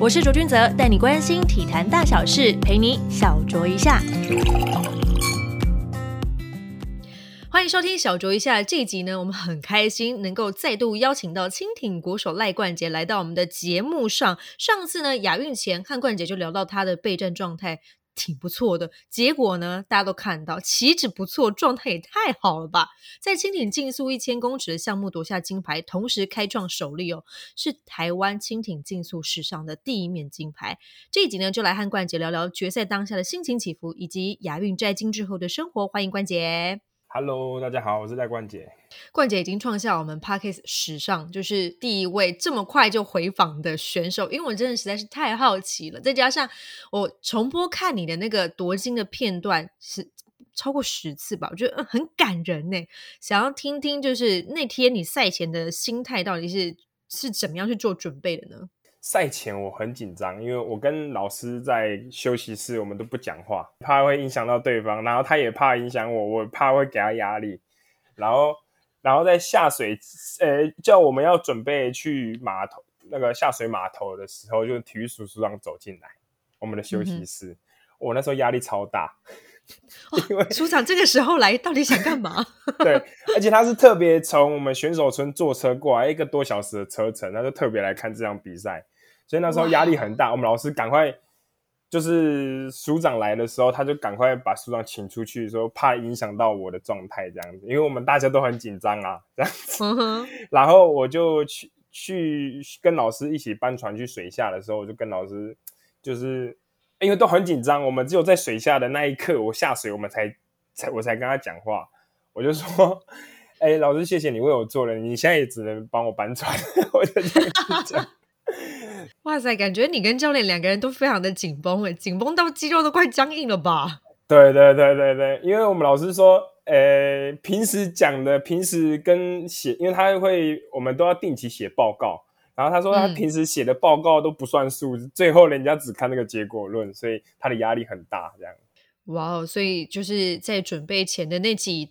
我是卓君泽，带你关心体坛大小事，陪你小酌一下。欢迎收听小酌一下这一集呢，我们很开心能够再度邀请到蜻蜓国手赖冠杰来到我们的节目上。上次呢，亚运前汉冠杰就聊到他的备战状态。挺不错的，结果呢？大家都看到，岂止不错，状态也太好了吧！在轻艇竞速一千公尺的项目夺下金牌，同时开创首例哦，是台湾轻艇竞速史上的第一面金牌。这一集呢，就来和冠杰聊聊决赛当下的心情起伏，以及亚运摘金之后的生活。欢迎冠杰。Hello，大家好，我是赖冠杰。冠姐已经创下我们 Parkes 史上就是第一位这么快就回访的选手，因为我真的实在是太好奇了。再加上我重播看你的那个夺金的片段是超过十次吧，我觉得很感人呢。想要听听，就是那天你赛前的心态到底是是怎么样去做准备的呢？赛前我很紧张，因为我跟老师在休息室，我们都不讲话，怕会影响到对方，然后他也怕影响我，我怕会给他压力。然后，然后在下水，呃，叫我们要准备去码头那个下水码头的时候，就体育署署长走进来我们的休息室，我那时候压力超大，因为署长这个时候来到底想干嘛？对，而且他是特别从我们选手村坐车过来一个多小时的车程，他就特别来看这场比赛。所以那时候压力很大，我们老师赶快就是署长来的时候，他就赶快把署长请出去，说怕影响到我的状态这样子，因为我们大家都很紧张啊，这样子。然后我就去去跟老师一起搬船去水下的时候，我就跟老师就是因为都很紧张，我们只有在水下的那一刻，我下水我们才才我才跟他讲话，我就说：“ 哎，老师，谢谢你为我做了，你现在也只能帮我搬船。”我就这样讲。哇塞，感觉你跟教练两个人都非常的紧绷诶，紧绷到肌肉都快僵硬了吧？对对对对对，因为我们老师说，呃，平时讲的，平时跟写，因为他会，我们都要定期写报告，然后他说他平时写的报告都不算数，最后人家只看那个结果论，所以他的压力很大，这样。哇哦，所以就是在准备前的那几。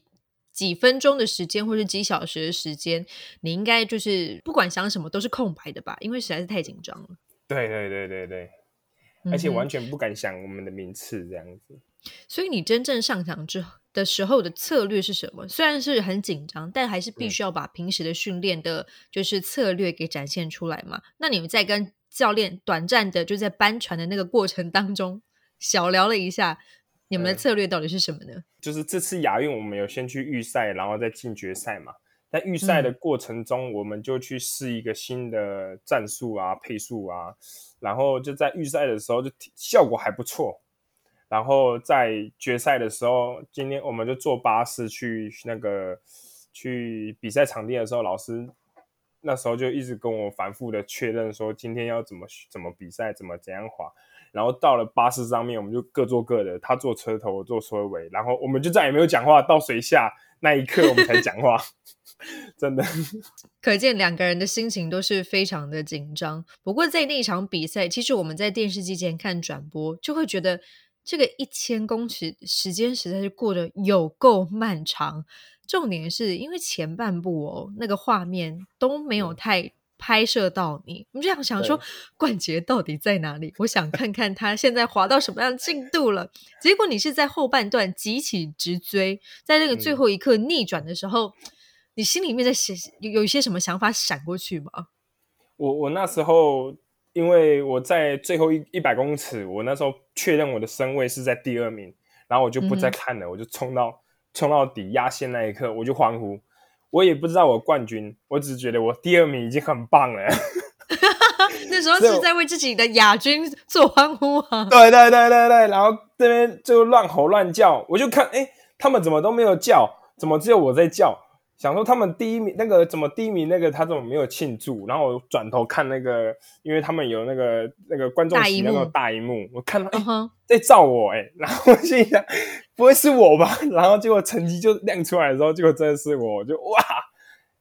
几分钟的时间，或是几小时的时间，你应该就是不管想什么都是空白的吧？因为实在是太紧张了。对对对对对，而且完全不敢想我们的名次这样子。所以你真正上场之后的时候的策略是什么？虽然是很紧张，但还是必须要把平时的训练的，就是策略给展现出来嘛。那你们在跟教练短暂的就在搬船的那个过程当中小聊了一下。你们的策略到底是什么呢？就是这次亚运，我们有先去预赛，然后再进决赛嘛。在预赛的过程中，我们就去试一个新的战术啊、配速啊，然后就在预赛的时候就效果还不错。然后在决赛的时候，今天我们就坐巴士去那个去比赛场地的时候，老师那时候就一直跟我反复的确认说，今天要怎么怎么比赛，怎么怎样滑。然后到了巴士上面，我们就各坐各的，他坐车头，我坐车尾，然后我们就再也没有讲话。到水下那一刻，我们才讲话，真的。可见两个人的心情都是非常的紧张。不过在那场比赛，其实我们在电视机前看转播，就会觉得这个一千公尺时间实在是过得有够漫长。重点是因为前半部哦，那个画面都没有太。拍摄到你，我们就想想说，冠杰到底在哪里？我想看看他现在滑到什么样的进度了。结果你是在后半段急起直追，在那个最后一刻逆转的时候，你心里面在想有有一些什么想法闪过去吗？我我那时候，因为我在最后一一百公尺，我那时候确认我的身位是在第二名，然后我就不再看了，我就冲到冲到底压线那一刻，我就欢呼。我也不知道我冠军，我只是觉得我第二名已经很棒了。那时候是在为自己的亚军做欢呼啊！对对对对对，然后这边就乱吼乱叫，我就看，哎，他们怎么都没有叫，怎么只有我在叫？想说他们第一名那个怎么第一名那个他怎么没有庆祝？然后我转头看那个，因为他们有那个那个观众席那个大荧幕，我看到哎在照我哎，然后我心想不会是我吧？然后结果成绩就亮出来的时候，结果真的是我，就哇，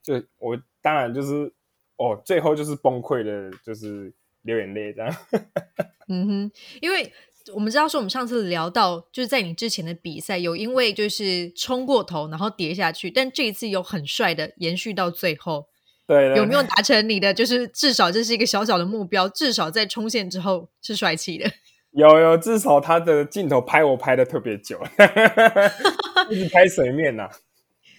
就我当然就是哦，最后就是崩溃的，就是流眼泪这样。嗯哼，因为。我们知道说，我们上次聊到，就是在你之前的比赛有因为就是冲过头，然后跌下去，但这一次有很帅的延续到最后，对对有没有达成你的？就是至少这是一个小小的目标，至少在冲线之后是帅气的。有有，至少他的镜头拍我拍的特别久，一直拍水面呐、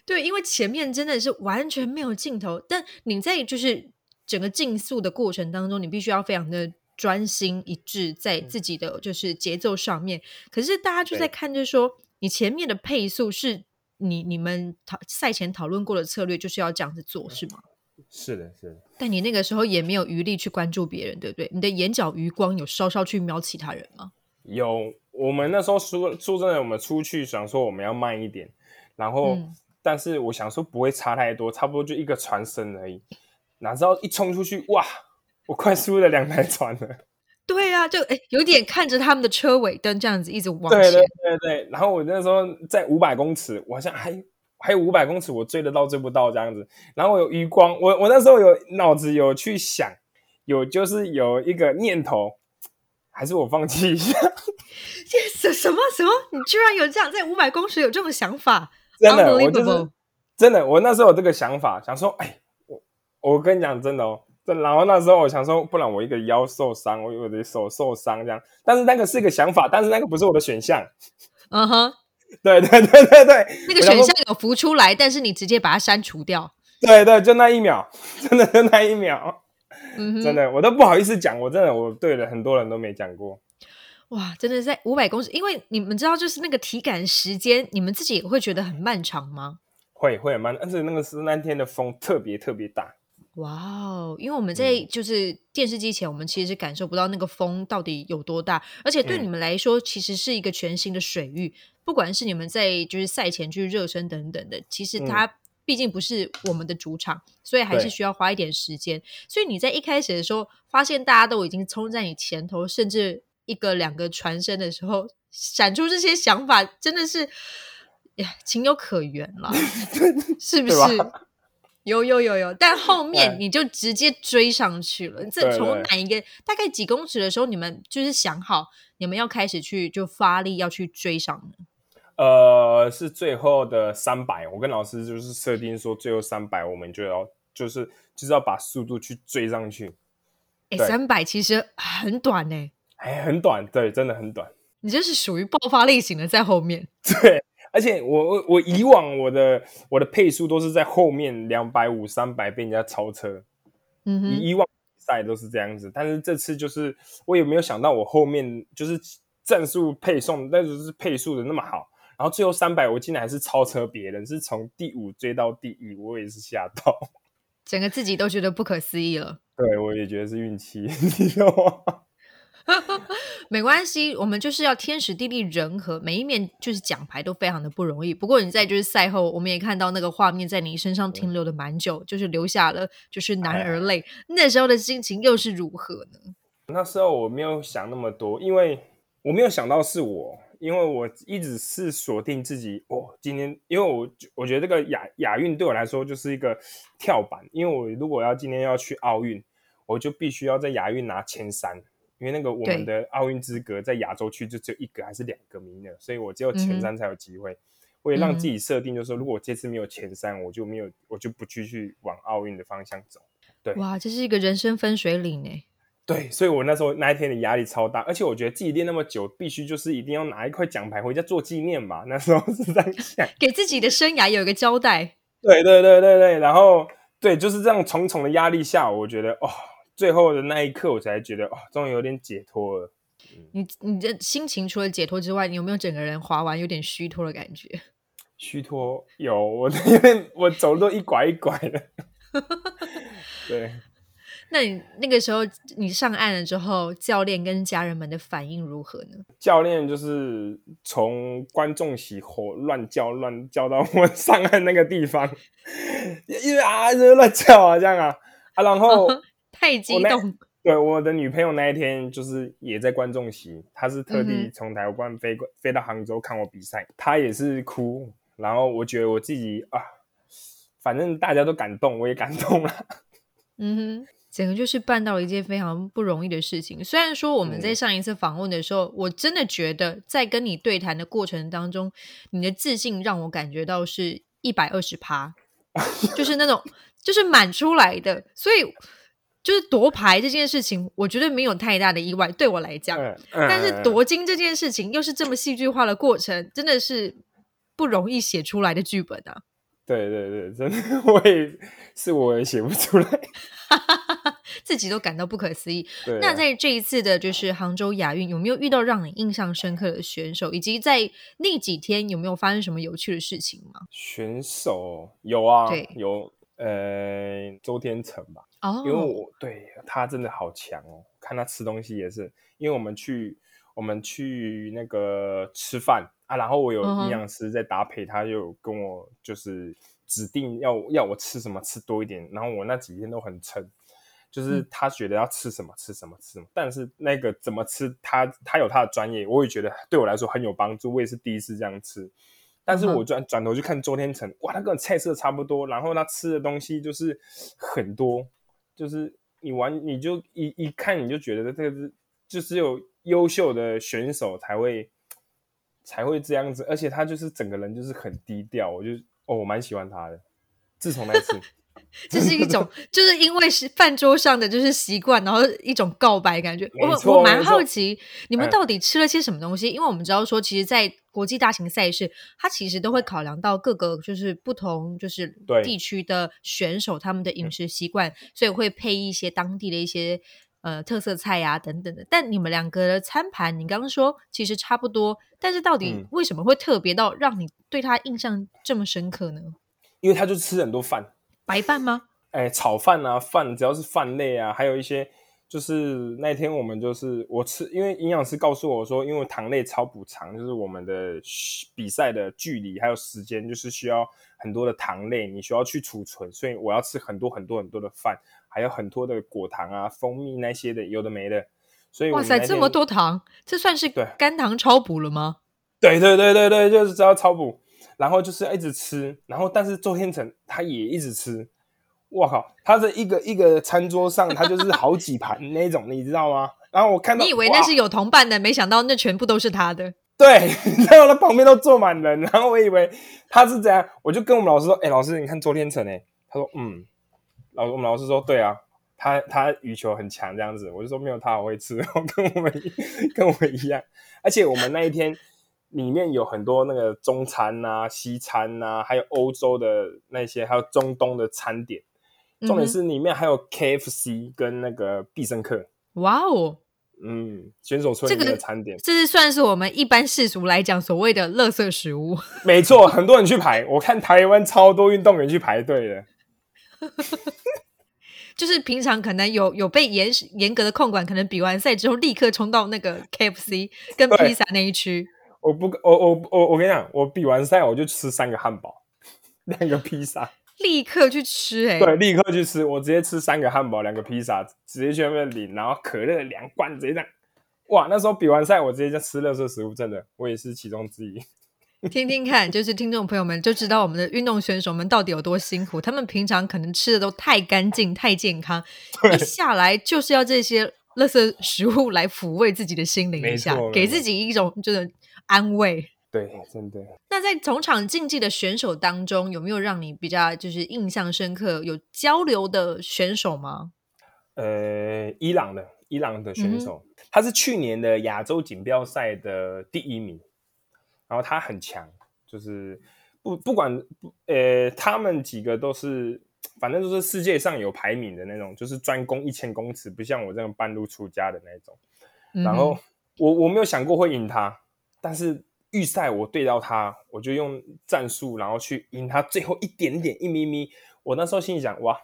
对，因为前面真的是完全没有镜头，但你在就是整个竞速的过程当中，你必须要非常的专心一致在自己的就是节奏上面。可是大家就在看，就是说你前面的配速是你你们讨赛前讨论过的策略，就是要这样子做，是吗？是的，是的，但你那个时候也没有余力去关注别人，对不对？你的眼角余光有稍稍去瞄其他人吗？有。我们那时候说说真的，我们出去想说我们要慢一点，然后、嗯但是我想说不会差太多，差不多就一个船身而已。哪知道一冲出去，哇！我快输了两台船了。对啊，就哎，有点看着他们的车尾灯这样子一直往对前，对对对，然后我那时候在五百公尺，我好像还还有五百公尺，我追得到追不到这样子。然后我有余光，我我那时候有脑子有去想，有就是有一个念头，还是我放弃一下。这什么什么？你居然有这样在五百公尺有这种想法？真的，我就是真的，我那时候有这个想法，想说，哎，我我跟你讲真的哦，然后那时候我想说，不然我一个腰受伤，我我的手受伤这样，但是那个是一个想法，但是那个不是我的选项。嗯哼，对对对对对，那个选项有浮出来，但是你直接把它删除掉。对对，就那一秒，真的就那一秒，嗯哼，真的我都不好意思讲，我真的我对了很多人都没讲过。哇，真的在五百公尺，因为你们知道，就是那个体感时间，你们自己也会觉得很漫长吗？会会很慢，而且那个是那天的风特别特别大。哇哦！因为我们在嗯就是电视机前，我们其实感受不到那个风到底有多大，而且对嗯你们来说，其实是一个全新的水域。不管是你们在就是赛前去热身等等的，其实嗯它毕竟不是我们的主场，所以还是需要花一点时间。所以你在一开始的时候，发现大家都已经冲在你前头，甚至一个两个传身的时候，闪出这些想法，真的是呀情有可原了，是不是？有有有有，但后面你就直接追上去了。这从哪一个大概几公尺的时候，你们就是想好你们要开始去就发力要去追上呢？呃，是最后的三百，我跟老师就是设定说，最后三百我们就要就是就是要把速度去追上去。哎，对三百其实很短呢、哎，很短，对，真的很短。你这是属于爆发类型的，在后面。对，而且我我我以往我的我的配速都是在后面两百五、三百被人家超车，嗯哼，以以往比赛都是这样子，但是这次就是我也没有想到我后面就是战术配送，但是是配速的那么好，然后最后三百我竟然还是超车别人，是从第五追到第一，我也是吓到。整个自己都觉得不可思议了。对，我也觉得是运气，你知道吗？没关系，我们就是要天时地利人和，每一面就是奖牌都非常的不容易。不过你在就是赛后，我们也看到那个画面在你身上停留的蛮久，就是留下了就是男儿泪。那时候的心情又是如何呢？那时候我没有想那么多，因为我没有想到是我，因为我一直是锁定自己。哦，今天因为我我觉得这个亚亚运对我来说就是一个跳板，因为我如果要今天要去奥运，我就必须要在亚运拿前三，因为那个我们的奥运资格在亚洲区就只有一个还是两个名额，所以我只有前三才有机会。我也让自己设定，就是说，如果我这次没有前三，我就没有，我就不继续往奥运的方向走。对哇，这是一个人生分水岭呢。对，所以我那时候那一天的压力超大，而且我觉得自己练那么久，必须就是一定要拿一块奖牌回家做纪念吧。那时候是这样想。给自己的生涯有一个交代。对对对对对，然后对，就是这样重重的压力下，我觉得哦，最后的那一刻，我才觉得哦，终于有点解脱了。你你的心情除了解脱之外，你有没有整个人滑完有点虚脱的感觉？虚脱有我，因为我走路都一拐一拐的。对，那你那个时候你上岸了之后，教练跟家人们的反应如何呢？教练就是从观众席吼乱叫乱叫到我上岸那个地方，因为啊就乱叫啊这样啊啊，然后太激动，对我的女朋友那一天就是也在观众席，她是特嗯地哼从台湾飞过飞到杭州看我比赛，她也是哭，然后我觉得我自己啊，反正大家都感动，我也感动了。嗯哼，整个就是办到了一件非常不容易的事情。虽然说我们在嗯上一次访问的时候，我真的觉得在跟你对谈的过程当中，你的自信让我感觉到是一百二十趴。就是那种就是满出来的，所以就是夺牌这件事情，我觉得没有太大的意外，对我来讲。嗯嗯但是嗯夺金这件事情又是这么戏剧化的过程，真的是不容易写出来的剧本啊！对对对，真的我也是我也写不出来。自己都感到不可思议。啊，那在这一次的就是杭州亚运，有没有遇到让你印象深刻的选手，以及在那几天有没有发生什么有趣的事情吗？选手有啊对，有呃周天成吧，哦因为我对他真的好强哦，看他吃东西也是，因为我们去我们去那个吃饭啊，然后我有营养师在搭配，他就跟我就是指定要要我吃什么吃多一点，然后我那几天都很撑。就是嗯他觉得要吃什么吃什么吃什么，但是那个怎么吃，他他有他的专业，我也觉得对我来说很有帮助。我也是第一次这样吃，但是我转转头去看周天成，哇，他跟菜色差不多，然后他吃的东西就是很多，就是你玩你就一一看你就觉得这个是就是有优秀的选手才会才会这样子，而且他就是整个人就是很低调，我就哦我蛮喜欢他的。自从那次，这是一种，就是因为是饭桌上的就是习惯，然后一种告白感觉。我我蛮好奇，你们嗯到底吃了些什么东西？因为我们知道说，其实，在国际大型赛事，它其实都会考量到各个就是不同就是对地区的选手他们的饮食习惯，所以会配一些当地的一些。呃，特色菜呀、等等的，但你们两个的餐盘，你刚刚说其实差不多，但是到底嗯为什么会特别到让你对他印象这么深刻呢？因为他就吃很多饭，白饭吗？哎，炒饭啊，饭只要是饭类啊，还有一些就是那天我们就是我吃，因为营养师告诉我说，因为糖类超补偿，就是我们的比赛的距离还有时间，就是需要很多的糖类，你需要去储存，所以我要吃很多很多很多的饭，还有很多的果糖啊、蜂蜜那些的，有的没的。所以哇塞，这么多糖，这算是对肝糖超补了吗？对对对对对，就是只要超补，然后就是要一直吃，然后但是周天成他也一直吃，我靠，他的一个一个餐桌上，他就是好几盘那种，你知道吗？然后我看到，你以为那是有同伴的，没想到那全部都是他的。对，然后他旁边都坐满人，然后我以为他是这样，我就跟我们老师说：“哎、老师，你看周天成哎。”他说：“嗯。”老我们老师说：“对啊，他他羽球很强这样子。”我就说：“没有他好会吃，跟我们跟我们一样。”而且我们那一天里面有很多那个中餐呐、西餐呐、还有欧洲的那些，还有中东的餐点。重点嗯是里面还有 KFC 跟那个必胜客，哇哦，嗯，选手村这里面的个餐点。这是算是我们一般世俗来讲所谓的垃圾食物。没错，很多人去排，我看台湾超多运动员去排队的。就是平常可能有有被严严格的控管，可能比完赛之后立刻冲到那个 KFC 跟披萨那一区。我不，我我我我跟你讲，我比完赛我就吃三个汉堡，两个披萨，立刻去吃、欸，哎，对，立刻去吃，我直接吃三个汉堡，两个披萨，直接去那边领，然后可乐两罐，直接这样。哇，那时候比完赛，我直接就吃乐色食物，真的，我也是其中之一。听听看，就是听众朋友们就知道我们的运动选手们到底有多辛苦。他们平常可能吃的都太干净、太健康，一下来就是要这些垃圾食物来抚慰自己的心灵一下，给自己一种就是安慰。对，真的。那在同场竞技的选手当中，有没有让你比较就是印象深刻、有交流的选手吗？呃，伊朗的伊朗的嗯选手，他是去年的亚洲锦标赛的第一名，然后他很强，就是不不管不呃，他们几个都是，反正都是世界上有排名的那种，就是专攻一千公尺，不像我这样半路出家的那种。然后、我我没有想过会赢他，但是预赛我对到他，我就用战术，然后去赢他最后一点点一咪咪。我那时候心里想，哇，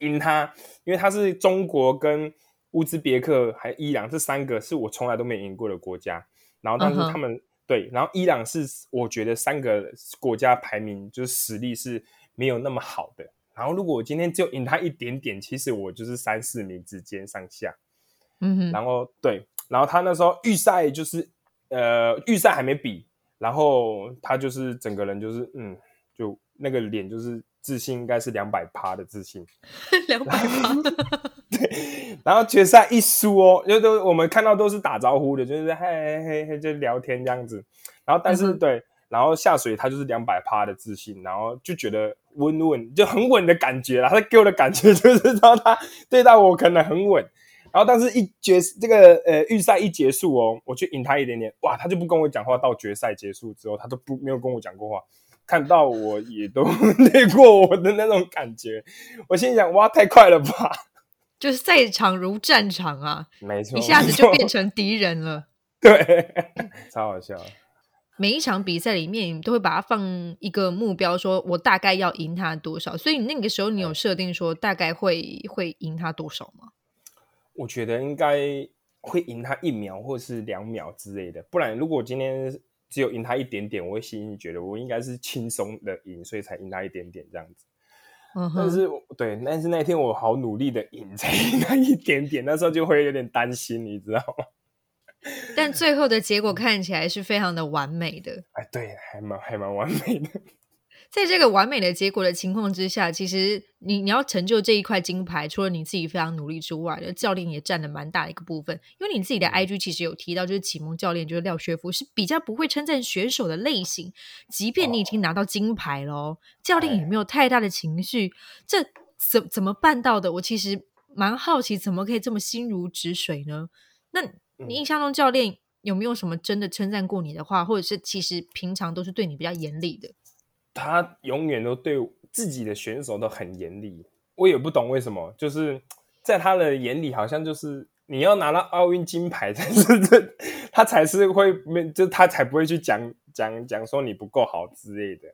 赢他，因为他是中国跟乌兹别克还有伊朗这三个是我从来都没赢过的国家。然后但是他们、对，然后伊朗是我觉得三个国家排名就是实力是没有那么好的。然后如果我今天只有赢他一点点，其实我就是三四名之间上下。嗯哼，然后对，然后他那时候预赛就是呃预赛还没比，然后他就是整个人就是嗯，就那个脸就是自信应该是两百趴的自信，两百趴。对，然后决赛一输哦，就都我们看到都是打招呼的，就是嘿嘿嘿嘿就聊天这样子，然后但是、嗯对，然后下水他就是两百趴的自信，然后就觉得稳稳就很稳的感觉啦。他给我的感觉就是说他对待我可能很稳，然后但是一决这个呃预赛一结束哦，我去赢他一点点，哇，他就不跟我讲话。到决赛结束之后，他都不没有跟我讲过话，看到我也都累过我的那种感觉。我心想，哇，太快了吧！就是赛场如战场啊，没错，一下子就变成敌人了。对，超好笑。每一场比赛里面，你都会把它放一个目标，说我大概要赢他多少。所以你那个时候，你有设定说大概会会赢他多少吗？我觉得应该会赢他一秒或是两秒之类的。不然，如果今天只有赢他一点点，我会心里觉得我应该是轻松的赢，所以才赢他一点点这样子。嗯，但是对，但是那天我好努力的赢，才赢他一点点，那时候就会有点担心，你知道吗？但最后的结果看起来是非常的完美的。哎，对，还蛮还蛮完美的。在这个完美的结果的情况之下，其实你你要成就这一块金牌，除了你自己非常努力之外，的教练也占了蛮大的一个部分。因为你自己的 IG 其实有提到，就是启蒙教练就是廖学福是比较不会称赞选手的类型。即便你已经拿到金牌了，教练也没有太大的情绪。这怎怎么办到的？我其实蛮好奇，怎么可以这么心如止水呢？那你印象中教练有没有什么真的称赞过你的话，或者是其实平常都是对你比较严厉的？他永远都对自己的选手都很严厉，我也不懂为什么，就是在他的眼里，好像就是你要拿到奥运金牌才是这，他才是会没，就他才不会去讲讲讲说你不够好之类的。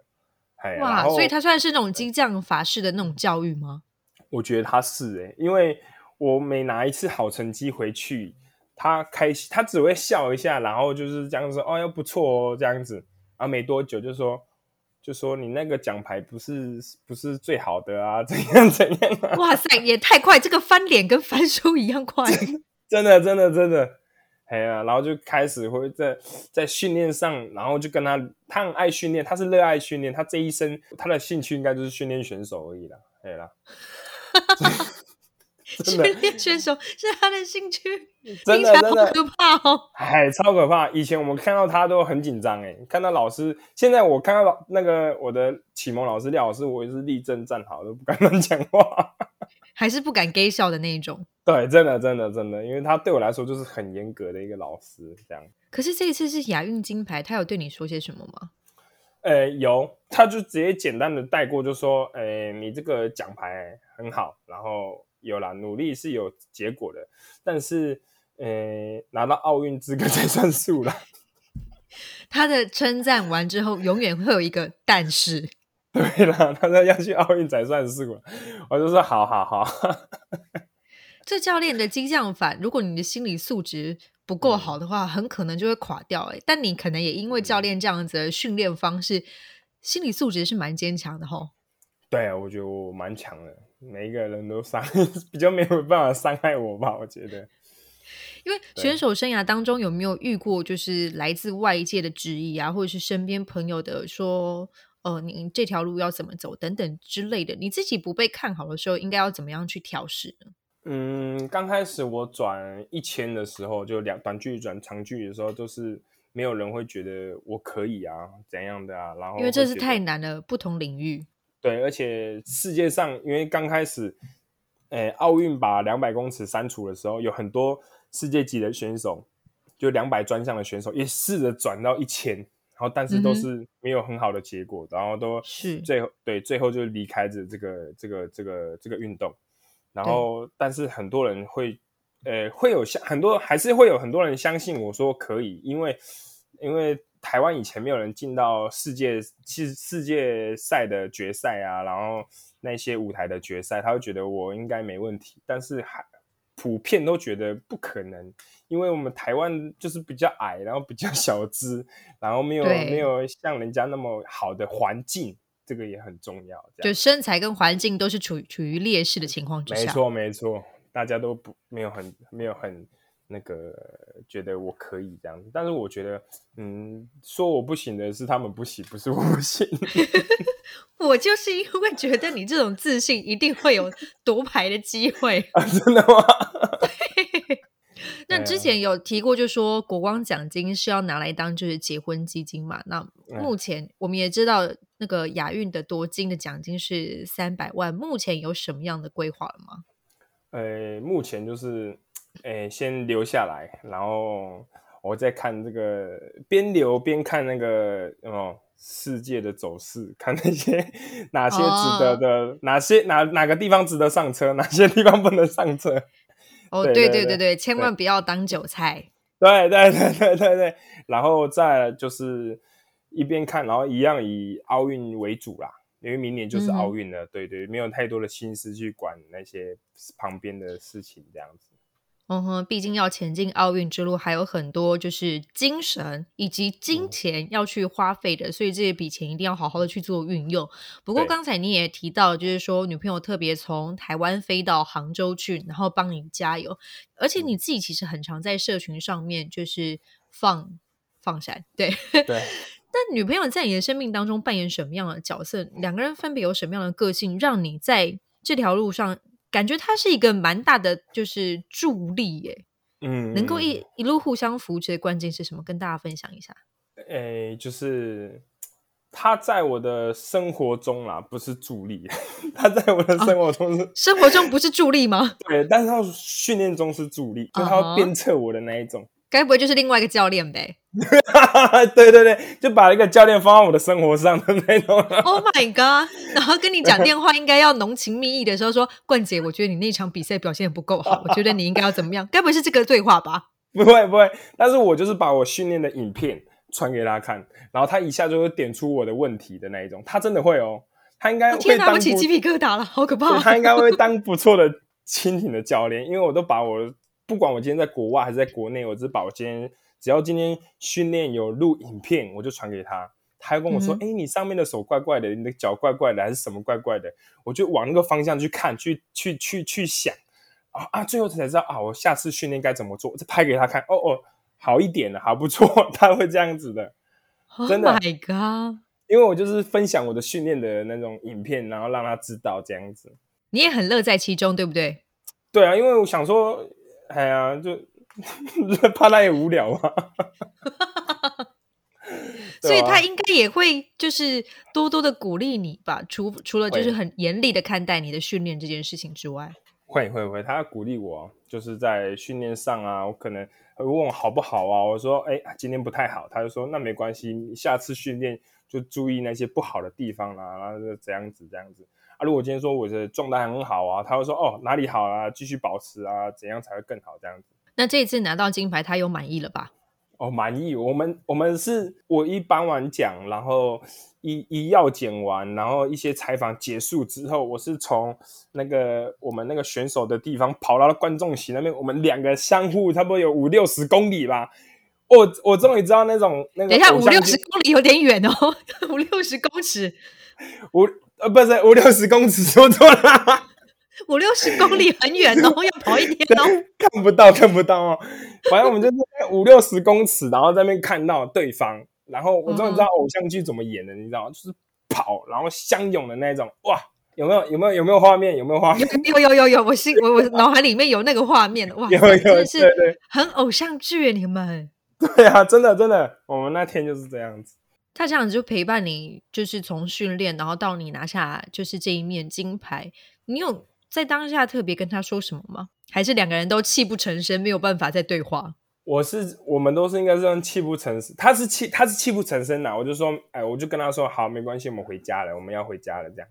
哇，所以他算是那种激将法式的那种教育吗？我觉得他是哎，因为我每拿一次好成绩回去，他开心，他只会笑一下，然后就是这样说，哦，要不错哦，这样子，然后没多久就说。就说你那个奖牌不是不是最好的啊？怎 样怎样？哇塞，也太快！这个翻脸跟翻书一样快，真的真的真的，哎呀，然后就开始会在在训练上，然后就跟他，他很爱训练，他是热爱训练，他这一生他的兴趣应该就是训练选手而已啦，对啦。训练选手是他的兴趣，真的真的可怕哦！哎，超可怕！以前我们看到他都很紧张，哎，看到老师，现在我看到老那个我的启蒙老师廖老师，我也是立正站好，都不敢乱讲话，还是不敢给笑的那一种。对，真的真的真的，因为他对我来说就是很严格的一个老师，这样。可是这一次是亚运金牌，他有对你说些什么吗？呃，有，他就直接简单的带过，就说，哎，你这个奖牌很好，然后。有啦，努力是有结果的，但是，呃，拿到奥运资格才算数啦。他的称赞完之后，永远会有一个但是。对啦，他说要去奥运才算数，我就说好好好。这教练的激将法，如果你的心理素质不够好的话，很可能就会垮掉。哎，但你可能也因为教练这样子的训练方式，心理素质是蛮坚强的吼。对啊，我觉得我蛮强的。每一个人都伤，比较没有办法伤害我吧？我觉得，因为选手生涯当中有没有遇过，就是来自外界的质疑啊，或者是身边朋友的说，呃，你这条路要怎么走等等之类的，你自己不被看好的时候，应该要怎么样去调试呢？嗯，刚开始我转一千的时候，就两短距离转长距离的时候，都是没有人会觉得我可以啊，怎样的啊？然后因为这是太难了，不同领域。对，而且世界上，因为刚开始，诶，奥运把两百公尺删除的时候，有很多世界级的选手，就两百专项的选手也试着转到一千，然后但是都是没有很好的结果，然后都是。最后对最后就离开这这个这个这个这个运动，然后但是很多人会，呃，会有相很多还是会有很多人相信我说可以，因为因为。台湾以前没有人进到世界，其实世界赛的决赛啊，然后那些舞台的决赛，他会觉得我应该没问题，但是还普遍都觉得不可能，因为我们台湾就是比较矮，然后比较小资，然后没有没有像人家那么好的环境，这个也很重要。就身材跟环境都是处处于劣势的情况之下，没错没错，大家都不没有很没有很。那个觉得我可以这样子，但是我觉得，嗯，说我不行的是他们不行，不是我不行。我就是因为觉得你这种自信一定会有夺牌的机会啊！真的吗？那之前有提过，就说国光奖金是要拿来当就是结婚基金嘛。那目前我们也知道，那个亚运的夺金的奖金是三百万。目前有什么样的规划了吗？呃，目前就是，诶，先留下来，然后我再看这个，边留边看那个哦，世界的走势，看那些哪些值得的，哪些哪哪个地方值得上车，哪些地方不能上车。哦，对对对对，千万不要当韭菜。对对对对对对，然后再就是一边看，然后一样以奥运为主啦。因为明年就是奥运了，对对，没有太多的心思去管那些旁边的事情，这样子。嗯哼，毕竟要前进奥运之路，还有很多就是精神以及金钱要去花费的，所以这笔钱一定要好好的去做运用。不过刚才你也提到，就是说女朋友特别从台湾飞到杭州去，然后帮你加油，而且你自己其实很常在社群上面就是放放闪，对对。但女朋友在你的生命当中扮演什么样的角色？两个人分别有什么样的个性，让你在这条路上感觉他是一个蛮大的就是助力耶？嗯，能够一一路互相扶持的关键是什么？跟大家分享一下。诶，就是他在我的生活中啦，不是助力。他在我的生活中是生活中不是助力吗？对，但是他训练中是助力，就他要鞭策我的那一种。该不会就是另外一个教练呗？对对对，就把一个教练放在我的生活上的那种。Oh my god！然后跟你讲电话，应该要浓情蜜意的时候说：“冠姐，我觉得你那场比赛表现不够好，我觉得你应该要怎么样？”该不会是这个对话吧？不会不会，但是我就是把我训练的影片传给他看，然后他一下就会点出我的问题的那一种。他真的会哦，他应该会当不起鸡皮疙瘩了，好可怕！他应该会当不错的蜻蜓的教练，因为我都把我。不管我今天在国外还是在国内，我只把我今天只要今天训练有录影片，我就传给他。他又跟我说：“哎，你上面的手怪怪的，你的脚怪怪的，还是什么怪怪的？”我就往那个方向去看，去去去去想啊啊！最后才知道啊，我下次训练该怎么做，再拍给他看。哦哦，好一点了，还不错。他会这样子的，真的。My God！因为我就是分享我的训练的那种影片，然后让他知道这样子。你也很乐在其中，对不对？对啊，因为我想说。哎呀，就 怕他也无聊啊，所以他应该也会就是多多的鼓励你吧。除除了就是很严厉的看待你的训练这件事情之外，会会会，他鼓励我，就是在训练上啊，我可能会问我好不好啊。我说哎，今天不太好，他就说那没关系，下次训练就注意那些不好的地方啦，然后就这样子这样子。啊，如果今天说我的状态很好啊，他会说哦哪里好啊，继续保持啊，怎样才会更好这样子？那这一次拿到金牌，他有满意了吧？哦，满意。我们我们是我一颁完奖，然后一一要剪完，然后一些采访结束之后，我是从那个我们那个选手的地方跑到了观众席那边，我们两个相互差不多有五六十公里吧。我我终于知道那种那个，等一下五六十公里有点远哦，五六十公尺，五。呃，不是五六十公尺，说错了。五六十公里很远哦，要跑一天哦。看不到，看不到哦。反正我们就是五六十公尺，然后在那边看到对方，然后我终于知道偶像剧怎么演的，你知道吗？就是跑，然后相拥的那种。哇，有没有？有没有？有没有画面？有没有画面？有有有有，我心我我脑海里面有那个画面。哇，有有，真是很偶像剧，你们。对啊，真的真的，我们那天就是这样子。他这样子就陪伴你，就是从训练，然后到你拿下就是这一面金牌。你有在当下特别跟他说什么吗？还是两个人都泣不成声，没有办法再对话？我是我们都是应该是用泣不成声，他是泣他是泣不成声的。我就说，哎，我就跟他说，好，没关系，我们回家了，我们要回家了，这样。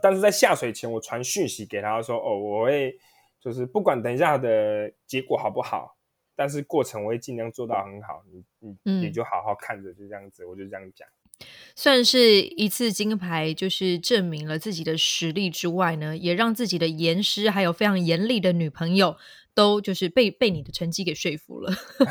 但是在下水前，我传讯息给他说，哦，我会就是不管等一下的结果好不好。但是过程我会尽量做到很好，你你你就好好看着，就这样子，我就这样讲。算是一次金牌，就是证明了自己的实力之外呢，也让自己的严师还有非常严厉的女朋友。都就是被被你的成绩给说服了，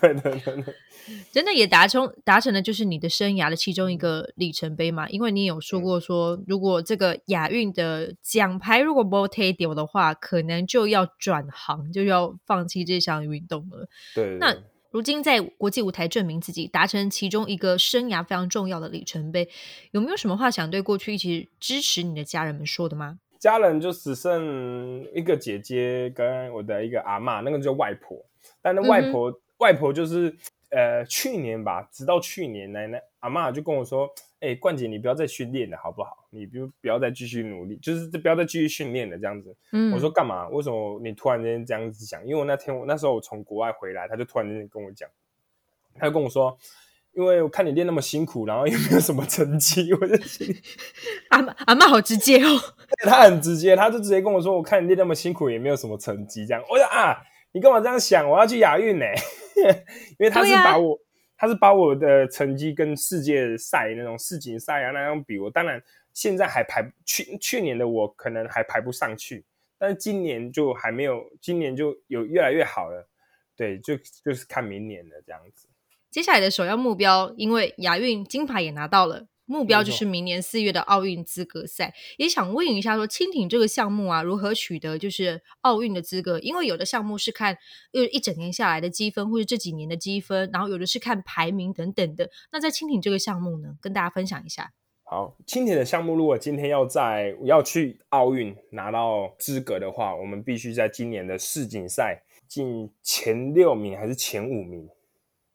对对对对，真的也达成达成了，就是你的生涯的其中一个里程碑嘛。因为你有说过说，如果这个亚运的奖牌如果不 take 掉的话，可能就要转行，就要放弃这项运动了。对，那如今在国际舞台证明自己，达成其中一个生涯非常重要的里程碑，有没有什么话想对过去一起支持你的家人们说的吗？家人就只剩一个姐姐跟我的一个阿妈，那个叫外婆。但那外婆外婆就是呃去年吧，直到去年奶奶阿妈就跟我说，哎，冠姐你不要再训练了好不好？你不不要再继续努力，就是不要再继续训练了这样子。嗯，我说干嘛？为什么你突然间这样子想？因为我那天我那时候我从国外回来，他就突然间跟我讲，他就跟我说。因为我看你练那么辛苦，然后又没有什么成绩，我就心里阿阿妈好直接哦，他很直接，他就直接跟我说：“我看你练那么辛苦，也没有什么成绩。”这样，我说啊，你干嘛这样想？我要去亚运呢，因为他是把我，他是把我的成绩跟世界赛那种世锦赛啊那样比。我当然现在还排去去年的我可能还排不上去，但是今年就还没有，今年就有越来越好了。对，就就是看明年的这样子。接下来的首要目标，因为亚运金牌也拿到了，目标就是明年四月的奥运资格赛。也想问一下，说蜻蜓这个项目啊，如何取得就是奥运的资格？因为有的项目是看又一整年下来的积分，或者这几年的积分，然后有的是看排名等等的。那在蜻蜓这个项目呢，跟大家分享一下。好，蜻蜓的项目，如果今天要在要去奥运拿到资格的话，我们必须在今年的世锦赛进前六名还是前五名？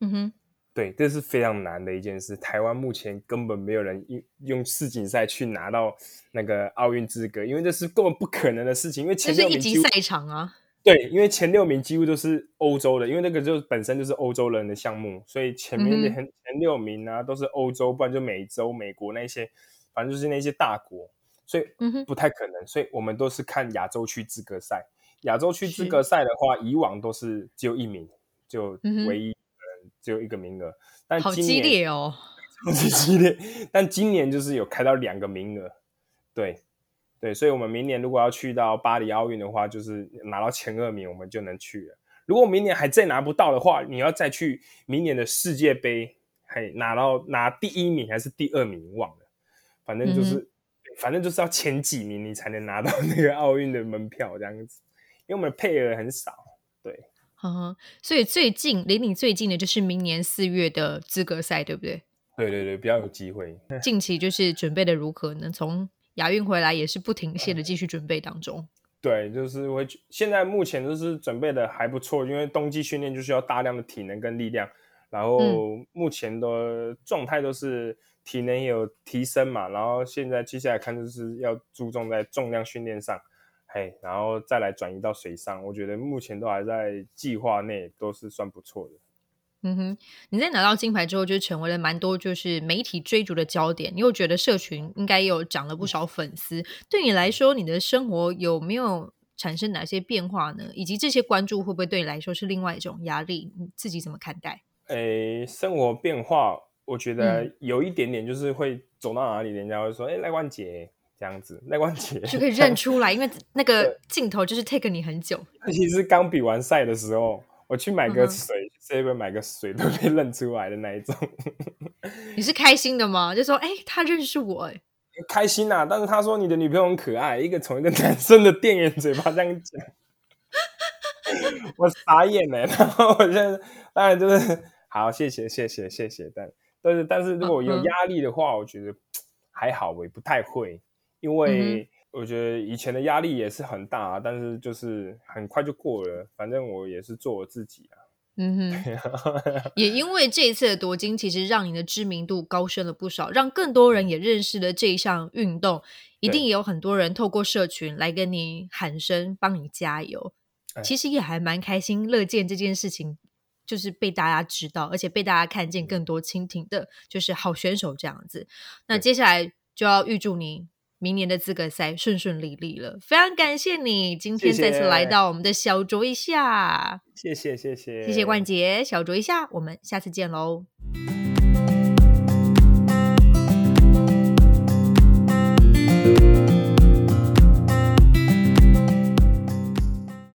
嗯哼。对，这是非常难的一件事。台湾目前根本没有人用用世锦赛去拿到那个奥运资格，因为这是根本不可能的事情。因为前六名赛场啊，对，因为前六名几乎都是欧洲的，因为那个就本身就是欧洲人的项目，所以前面的前前六名啊都是欧洲，不然就美洲、美国那些，反正就是那些大国，所以不太可能。所以我们都是看亚洲区资格赛。亚洲区资格赛的话，以往都是只有一名，就唯一。只有一个名额，但好激烈哦，超级激烈。但今年就是有开到两个名额，对对，所以我们明年如果要去到巴黎奥运的话，就是拿到前二名，我们就能去了。如果明年还再拿不到的话，你要再去明年的世界杯，还，拿到拿第一名还是第二名，忘了，反正就是，反正就是要前几名，你才能拿到那个奥运的门票这样子，因为我们的配额很少，对。嗯，所以最近离你最近的就是明年四月的资格赛，对不对？对对对，比较有机会。近期就是准备的如何呢？从亚运回来也是不停歇的继续准备当中。对，就是会现在目前就是准备的还不错，因为冬季训练就需要大量的体能跟力量，然后目前的状态都是体能有提升嘛，然后现在接下来看就是要注重在重量训练上。嘿，然后再来转移到水上，我觉得目前都还在计划内，都是算不错的。嗯哼，你在拿到金牌之后，就成为了蛮多就是媒体追逐的焦点。你又觉得社群应该有涨了不少粉丝，对你来说，你的生活有没有产生哪些变化呢？以及这些关注会不会对你来说是另外一种压力？你自己怎么看待？诶，生活变化，我觉得有一点点，就是会走到哪里，人家会说：“哎，赖万杰。”这样子，赖冠杰就可以认出来，因为那个镜头就是 take 你很久。尤其是刚比完赛的时候，我去买个水这边买个水都被认出来的那一种。你是开心的吗？就说哎，他认识我，哎，开心啊！但是他说你的女朋友很可爱，一个从一个男生的店员嘴巴这样讲，我傻眼了。然后我现在当然就是好，谢谢谢谢谢谢，但但是但是如果有压力的话，我觉得还好，我也不太会。因为我觉得以前的压力也是很大，但是就是很快就过了。反正我也是做我自己啊。嗯哼，也因为这一次的夺金，其实让你的知名度高升了不少，让更多人也认识了这一项运动。一定也有很多人透过社群来跟你喊声，帮你加油。其实也还蛮开心，乐见这件事情就是被大家知道，而且被大家看见更多蜻蜓的，就是好选手这样子。那接下来就要预祝你。明年的资格赛顺顺利利了，非常感谢你今天再次来到我们的小酌一下，谢谢谢谢谢谢冠杰，小酌一下，我们下次见喽。